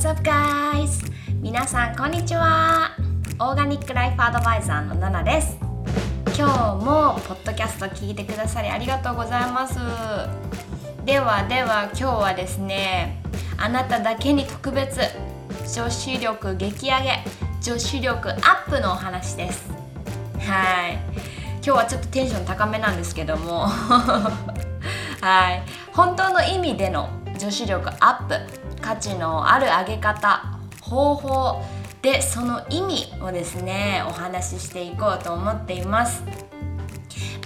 What's up guys? 皆さんこんにちは。オーガニックライフアドバイザーのナナです。今日もポッドキャスト聞いてくださりありがとうございます。ではでは今日はですねあなただけに特別女子力激上げ女子力アップのお話です。はい。今日はちょっとテンション高めなんですけども。はい。本当の意味での女子力アップ。価値のある上げ方方法でその意味をですねお話ししていこうと思っています。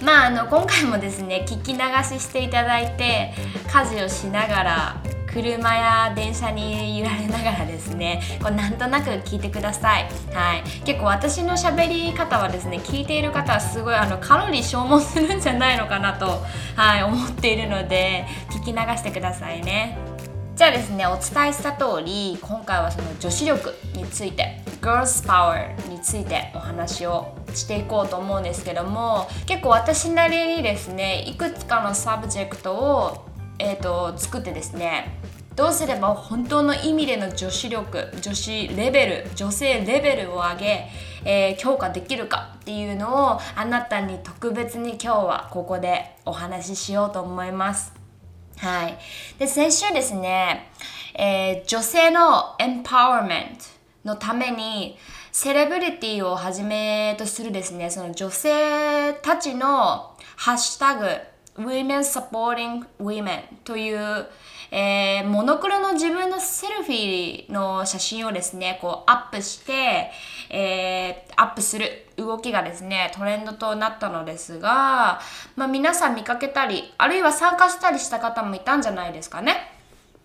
まああの今回もですね聞き流ししていただいて家事をしながら車や電車に揺られながらですねこうなんとなく聞いてください、はい、結構私の喋り方はですね聞いている方はすごいあのカロリー消耗するんじゃないのかなと、はい、思っているので聞き流してくださいね。じゃあですねお伝えした通り今回はその女子力について Girls Power についてお話をしていこうと思うんですけども結構私なりにですねいくつかの subject を、えーと、作ってですねどうすれば本当の意味での女子力女子レベル女性レベルを上げ、えー、強化できるかっていうのをあなたに特別に今日はここでお話ししようと思います。はい。で、先週ですね、えー、女性のエンパワーメントのために、セレブリティをはじめとするですね、その女性たちのハッシュタグ、Women Supporting Women という、えー、モノクロの自分のセルフィーの写真をですね、こうアップして、えー、アップする動きがですね、トレンドとなったのですが、まあ皆さん見かけたり、あるいは参加したりした方もいたんじゃないですかね。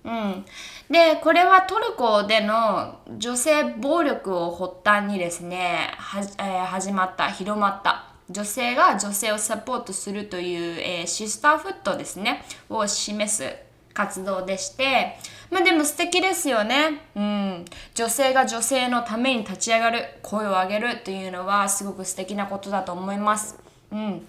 うん。で、これはトルコでの女性暴力を発端にですね、はえー、始まった、広まった女性が女性をサポートするという、えー、シスターフットですね、を示す活動でして、まあでも素敵ですよね。うん。女性が女性のために立ち上がる、声を上げるというのはすごく素敵なことだと思います。うん。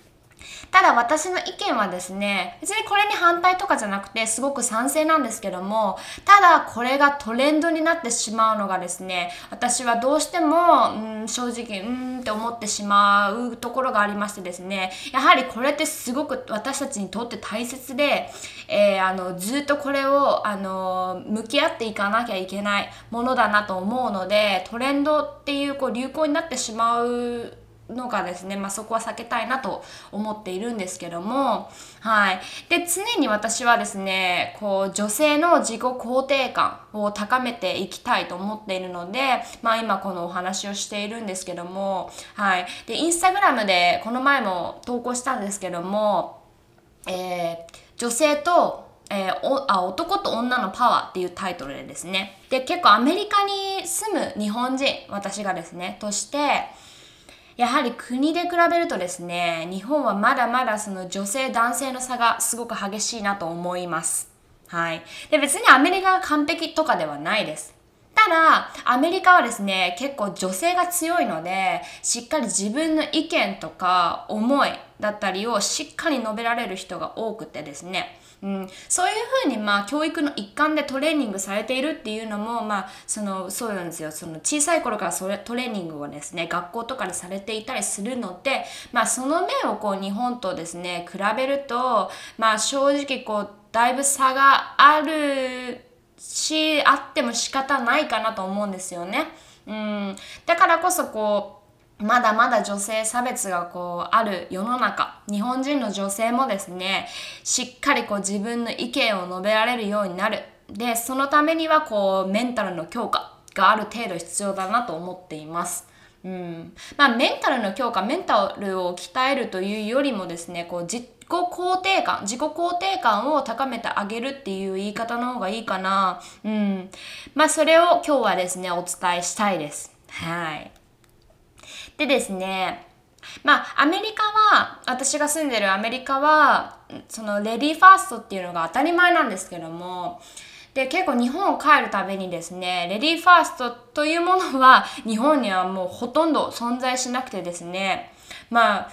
ただ私の意見はですね、別にこれに反対とかじゃなくてすごく賛成なんですけども、ただこれがトレンドになってしまうのがですね、私はどうしても、うん、正直、うんって思ってしまうところがありましてですね、やはりこれってすごく私たちにとって大切で、えー、あの、ずっとこれを、あの、向き合っていかなきゃいけないものだなと思うので、トレンドっていうこう流行になってしまうのがですね、まあ、そこは避けたいなと思っているんですけども、はい。で、常に私はですね、こう、女性の自己肯定感を高めていきたいと思っているので、まあ、今このお話をしているんですけども、はい。で、インスタグラムでこの前も投稿したんですけども、えー、女性とえー、おあ男と女のパワーっていうタイトルでですね。で、結構アメリカに住む日本人、私がですね、として、やはり国で比べるとですね、日本はまだまだその女性男性の差がすごく激しいなと思います。はい。で、別にアメリカが完璧とかではないです。ただ、アメリカはですね、結構女性が強いので、しっかり自分の意見とか思いだったりをしっかり述べられる人が多くてですね、うん、そういうふうにまあ教育の一環でトレーニングされているっていうのもまあそのそうなんですよ。その小さい頃からそれトレーニングをですね学校とかでされていたりするのでまあその面をこう日本とですね比べるとまあ正直こうだいぶ差があるしあっても仕方ないかなと思うんですよね。うん、だからこそこうまだまだ女性差別がこうある世の中日本人の女性もですねしっかりこう自分の意見を述べられるようになる。でそのためにはこうメンタルの強化がある程度必要だなと思っています。うん、まあメンタルの強化メンタルを鍛えるというよりもですねこう自己肯定感自己肯定感を高めてあげるっていう言い方の方がいいかな。うん。まあそれを今日はですねお伝えしたいです。はい。でですね、まあ、アメリカ、私が住んでるアメリカは、そのレディーファーストっていうのが当たり前なんですけども、で、結構日本を帰るたびにですね、レディーファーストというものは日本にはもうほとんど存在しなくてですね、まあ、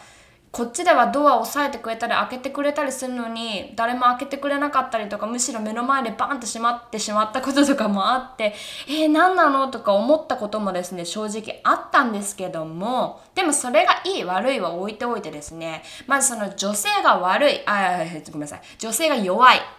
こっちではドアを押さえてくれたり開けてくれたりするのに誰も開けてくれなかったりとかむしろ目の前でバンって閉まってしまったこととかもあって えー、何なのとか思ったこともですね正直あったんですけどもでもそれがいい悪いは置いておいてですねまずその女性が悪いあごめんなさい。女性が弱い。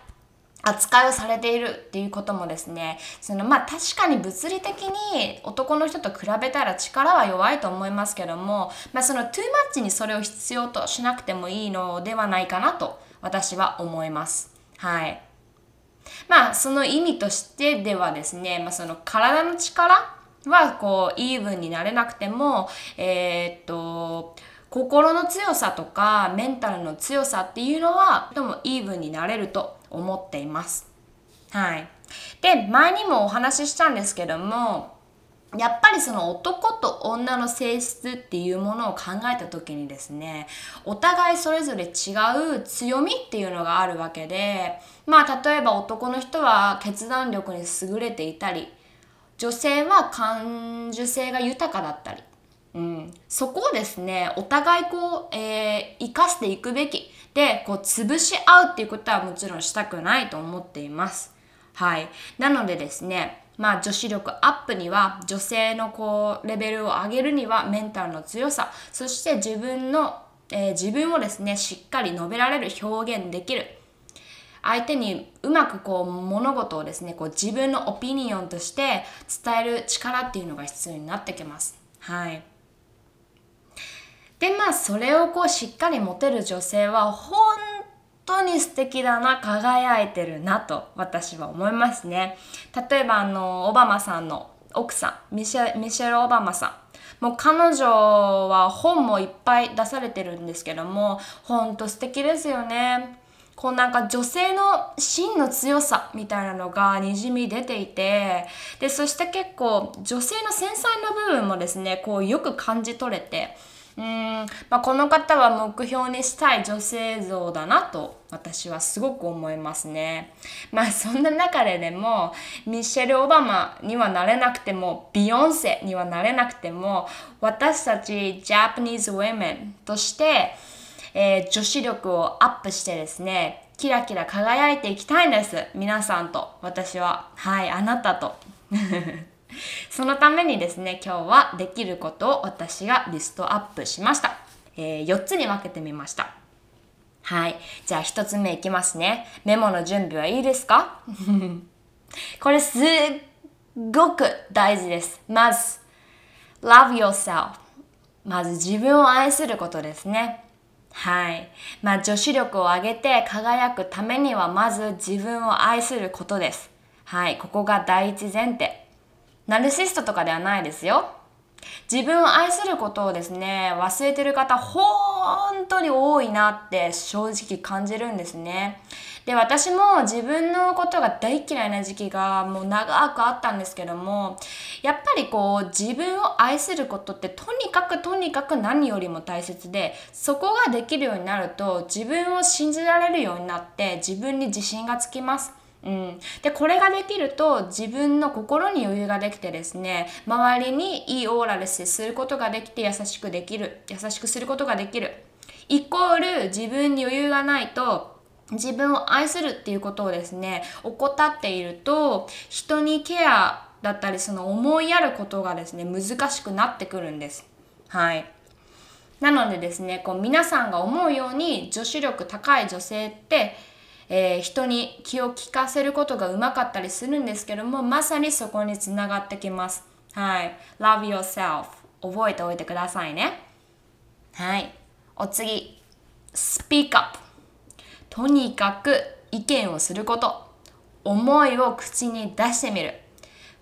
扱いをされているっていうこともですねそのまあ確かに物理的に男の人と比べたら力は弱いと思いますけども、まあ、そのトゥーマッチにそれを必要としなくてもいいのではないかなと私は思います。はいまあその意味としてではですね、まあ、その体の力はこうイーブンになれなくてもえー、っと心の強さとかメンタルの強さっていうのはともイーブンになれると思っています。はい。で、前にもお話ししたんですけども、やっぱりその男と女の性質っていうものを考えた時にですねお互いそれぞれ違う強みっていうのがあるわけでまあ例えば男の人は決断力に優れていたり女性は感受性が豊かだったりうん、そこをですねお互いこう、えー、生かしていくべきでこう潰し合うっていうことはもちろんしたくないと思っています。はい。なのでですねまあ女子力アップには女性のこうレベルを上げるにはメンタルの強さそして自分の、えー、自分をですねしっかり述べられる表現できる。相手にうまくこう物事をですねこう自分のオピニオンとして伝える力っていうのが必要になってきます。はい。でまあそれをこうしっかり持てる女性は本当に素敵だな輝いてるなと私は思いますね。例えばあのオバマさんの奥さんミシェミシェル・オバマさん。もう彼女は本もいっぱい出されてるんですけどもほんと素敵ですよね。こうなんか女性の芯の強さみたいなのがにじみ出ていてでそして結構女性の繊細な部分もですねこうよく感じ取れてうん、まあ、この方は目標にしたい女性像だなと私はすごく思いますね。まあそんな中ででもミシェル・オバマにはなれなくてもビヨンセにはなれなくても私たちジャパニーズ・ウェメンとして、えー、女子力をアップしてですねキラキラ輝いていきたいんです。皆さんと私は。はいあなたと。そのためにですね、今日はできることを私がリストアップしました。えー、4つに分けてみました。はい。じゃあ1つ目いきますね。メモの準備はいいですか？これすっごく大事です。まず、love yourself。まず自分を愛することですね。はい。まあ女子力を上げて輝くためにはまず自分を愛することです。はい。ここが第一前提。ナルシストとかではないですよ。自分を愛することをですね、忘れてる方、本当に多いなって正直感じるんですね。で、私も自分のことが大嫌いな時期がもう長くあったんですけども、やっぱりこう自分を愛することってとにかくとにかく何よりも大切で、そこができるようになると自分を信じられるようになって自分に自信がつきます。うん、でこれができると自分の心に余裕ができてですね周りにいいオーラで接することができて優しくできる優しくすることができる。イコール自分に余裕がないと自分を愛するっていうことをですね怠っていると人にケアだったりその思いやることがですね難しくなってくるんです。はい。なのでですねこう皆さんが思うように女子力高い女性ってえー、人に気を利かせることがうまかったりするんですけどもまさにそこにつながってきます。はい。Love yourself 覚えておいてくださいね。はい。お次。Speak up とにかく意見をすること。思いを口に出してみる。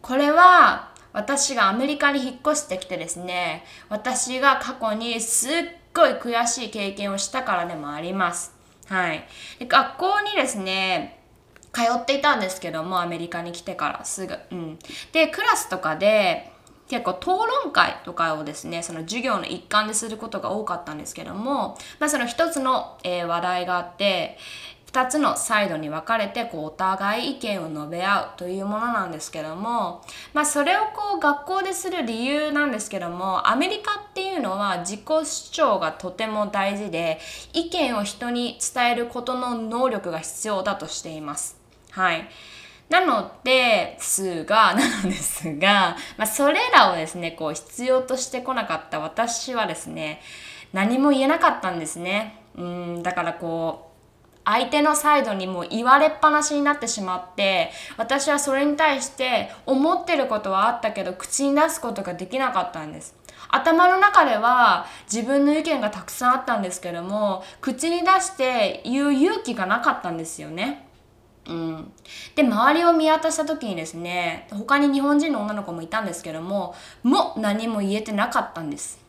これは私がアメリカに引っ越してきてですね私が過去にすっごい悔しい経験をしたからでもあります。はい。で学校にですね、通っていたんですけども、アメリカに来てからすぐ。うん。で、クラスとかで、結構討論会とかをですね、その授業の一環ですることが多かったんですけども、まあその一つの、えー、話題があって、2つのサイドに分かれてこうお互い意見を述べ合うというものなんですけども、まあ、それをこう学校でする理由なんですけどもアメリカっていうのは自己主張がとても大事で意見を人に伝えることの能力が必要だとしています。はいなのですが、なのですが、まあ、それらをですね、こう必要としてこなかった私はですね、何も言えなかったんですね。うん、だからこう、相手のサイドにも言われっぱなしになってしまって私はそれに対して思ってることはあったけど口に出すことができなかったんです。頭の中では自分の意見がたくさんあったんですけども口に出して言う勇気がなかったんですよね。うん、で周りを見渡した時にですね他に日本人の女の子もいたんですけどもも何も言えてなかったんです。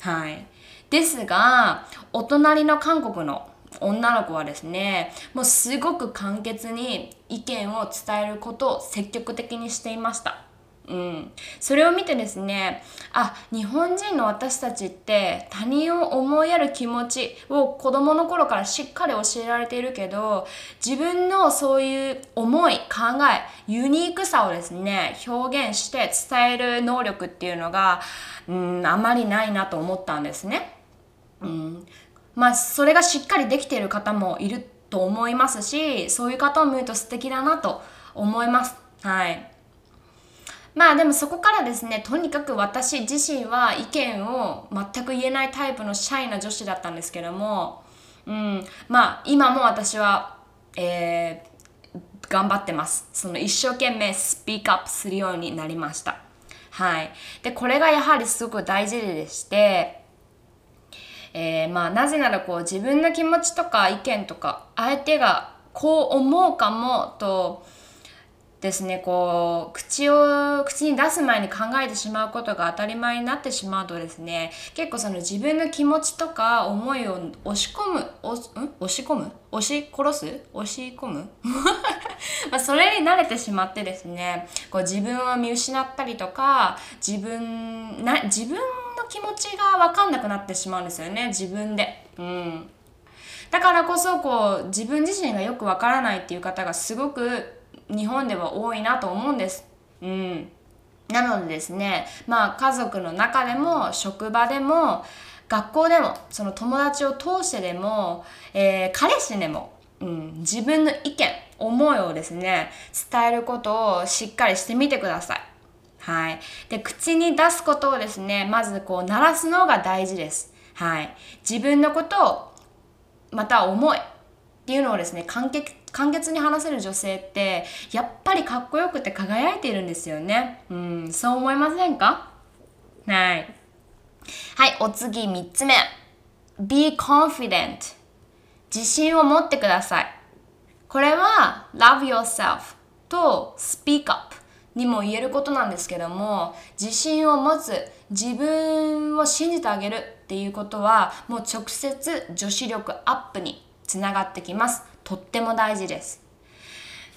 はい。ですがお隣の韓国の女の子はですねもうすごく簡潔に意見を伝えることを積極的にしていました。うん、それを見てですねあ日本人の私たちって他人を思いやる気持ちを子供の頃からしっかり教えられているけど自分のそういう思い考えユニークさをですね表現して伝える能力っていうのが、うん、あまりないなと思ったんですね。うん、まあそれがしっかりできている方もいると思いますしそういう方を見ると素敵だなと思います。はい。まあでもそこからですねとにかく私自身は意見を全く言えないタイプのシャイな女子だったんですけどもうん。まあ今も私はえー、頑張ってます。その一生懸命スピークアップするようになりました。はい。でこれがやはりすごく大事でしてえー、まあなぜならこう自分の気持ちとか意見とか相手がこう思うかもとですねこう口を口に出す前に考えてしまうことが当たり前になってしまうとですね結構その自分の気持ちとか思いを押し込む押ん？押し込む？押し殺す？押し込む？まそれに慣れてしまってですねこう自分を見失ったりとか自分な自分の気持ちが分かんなくなってしまうんですよね自分で。うんだからこそこう自分自身がよくわからないっていう方がすごく日本では多いなと思うんです。うん。なのでですね、まあ家族の中でも職場でも学校でもその友達を通してでも、えー、彼氏でも、うん、自分の意見思いをですね伝えることをしっかりしてみてください。はい。で、口に出すことをですね、まずこう、鳴らすのが大事です。はい。自分のことを、また思いっていうのをですね、簡潔簡潔に話せる女性ってやっぱりかっこよくて輝いているんですよね。うん。そう思いませんか？はい。はいお次3つ目。Be confident 自信を持ってください。これは Love yourself と Speak up にも言えることなんですけども自信を持つ自分を信じてあげるっていうことはもう直接女子力アップにつながってきますとっても大事です。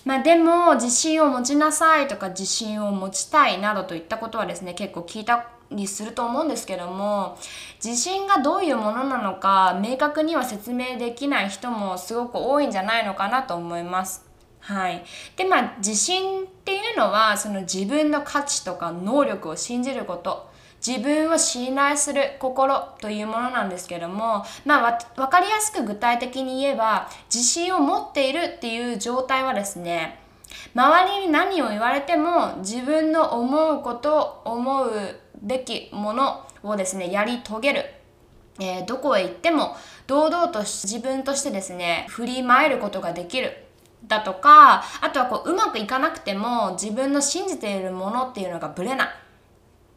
まあでも自信を持ちなさいとか自信を持ちたいなどといったことはですね結構聞いたりすると思うんですけども自信がどういうものなのか明確には説明できない人もすごく多いんじゃないのかなと思います。はい、でまあ自信っていうのはその自分の価値とか能力を信じること。自分を信頼する心というものなんですけども、まあ、分かりやすく具体的に言えば自信を持っているっていう状態はですね周りに何を言われても自分の思うこと思うべきものをですねやり遂げる、えー、どこへ行っても堂々と自分としてですね振りまえることができる。だとかあとはこううまくいかなくても自分の信じているものっていうのがぶれない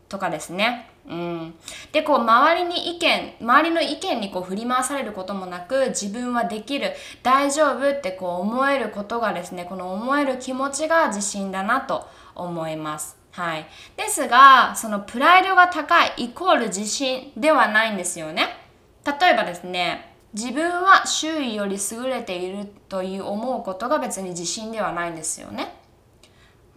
とかですね。うん、でこう周りに意見周りの意見にこう振り回されることもなく自分はできる大丈夫ってこう思えることがですねこの思える気持ちが自信だなと思います。はい、ですがそのプライドが高いイコール自信ではないんですよね。例えばですね自分は周囲より優れているという思うことが別に自信ではないんですよね。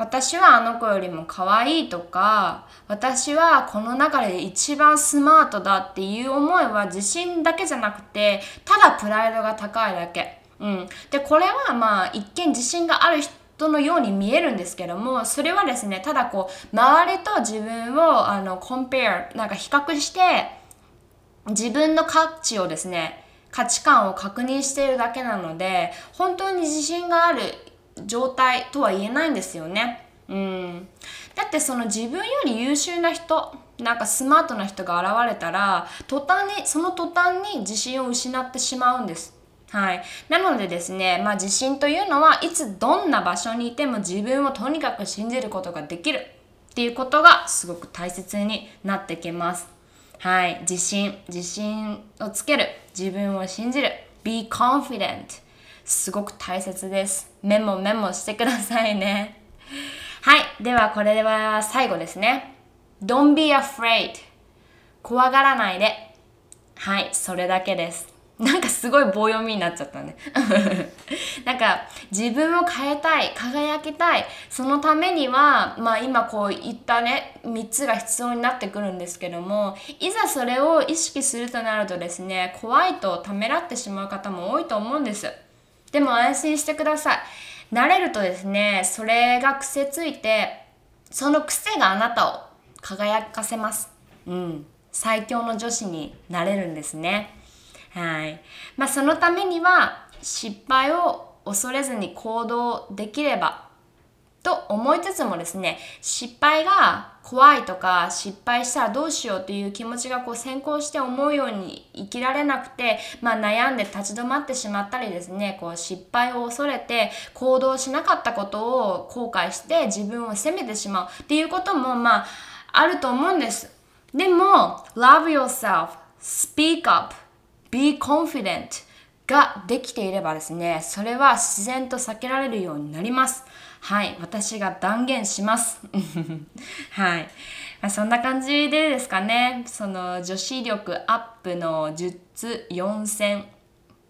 私はあの子よりも可愛いとか私はこの中で一番スマートだっていう思いは自信だけじゃなくてただプライドが高いだけ、うん、でこれはまあ一見自信がある人のように見えるんですけどもそれはですねただこう周りと自分をあのコンペアなんか比較して自分の価値をですね価値観を確認しているだけなので本当に自信がある状態とは言えないんですよね。うん、だってその自分より優秀な人なんかスマートな人が現れたら途端にその途端に自信を失ってしまうんです。はい。なのでですね、まあ自信というのはいつどんな場所にいても自分をとにかく信じることができるっていうことがすごく大切になってきます。はい。自信、自信をつける。自分を信じる。be confident。すごく大切です。メモメモしてくださいね。はい。ではこれは最後ですね。Don't be afraid. 怖がらないで。はい。それだけです。なんかすごい棒読みになっちゃったね。なんか自分を変えたい、輝きたい、そのためには、まあ今こう言ったね、3つが必要になってくるんですけども、いざそれを意識するとなるとですね、怖いとためらってしまう方も多いと思うんです。でも安心してください。慣れるとですね、それが癖ついて、その癖があなたを輝かせます。うん。最強の女子になれるんですね。はい。まあそのためには失敗を恐れずに行動できればと思いつつもですね、失敗が怖いとか失敗したらどうしようという気持ちがこう先行して思うように生きられなくて、まあ、悩んで立ち止まってしまったりですね、こう失敗を恐れて行動しなかったことを後悔して自分を責めてしまうっていうこともまああると思うんです。でも、love yourself, speak up, be confident ができていればですね、それは自然と避けられるようになります。はい、私が断言します。はい。まあ、そんな感じでですかね、その女子力アップの術4選。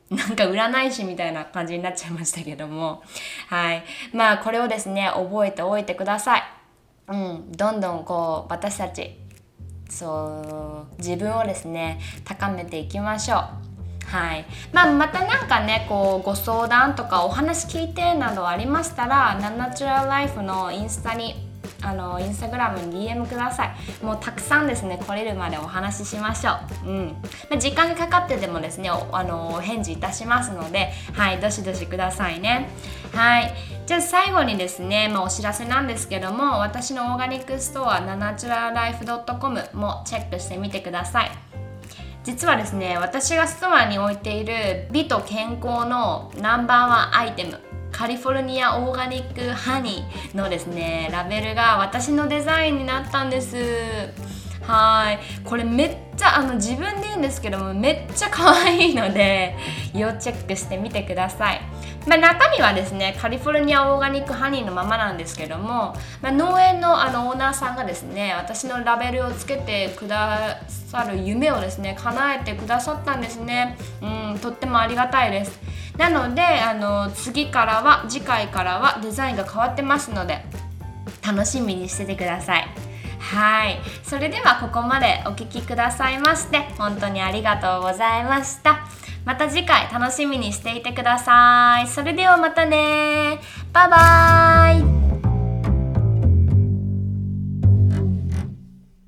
なんか占い師みたいな感じになっちゃいましたけども。はい。まあこれをですね、覚えておいてください。うん。どんどんこう、私たちそう自分をですね高めていきましょう。はい。まあ、また何かねこうご相談とかお話聞いてなどありましたらナナチュラルライフのインスタにあのインスタグラムに DM ください。もうたくさんですね来れるまでお話ししましょう。うん、まあ、時間がかかってでもですねあのお返事いたしますのではいどしどしくださいね。はい。じゃあ最後にですね、まあ、お知らせなんですけども私のオーガニックストアナナチュラルライフ .com もチェックしてみてください。実はですね私がストアに置いている美と健康のナンバーワンアイテム。カリフォルニアオーガニックハニーのですねラベルが私のデザインになったんです。はい。これめっちゃあの自分でいいんですけどもめっちゃ可愛いので要チェックしてみてください。まあ、中身はですねカリフォルニアオーガニックハニーのままなんですけども、まあ、農園のあのオーナーさんがですね私のラベルをつけてくださる夢をですね叶えてくださったんですね。うんとってもありがたいです。なのであの次からは次回からはデザインが変わってますので楽しみにしててください。はい。それではここまでお聴きくださいまして本当にありがとうございました。また次回楽しみにしていてください。それではまたね。バイバーイ。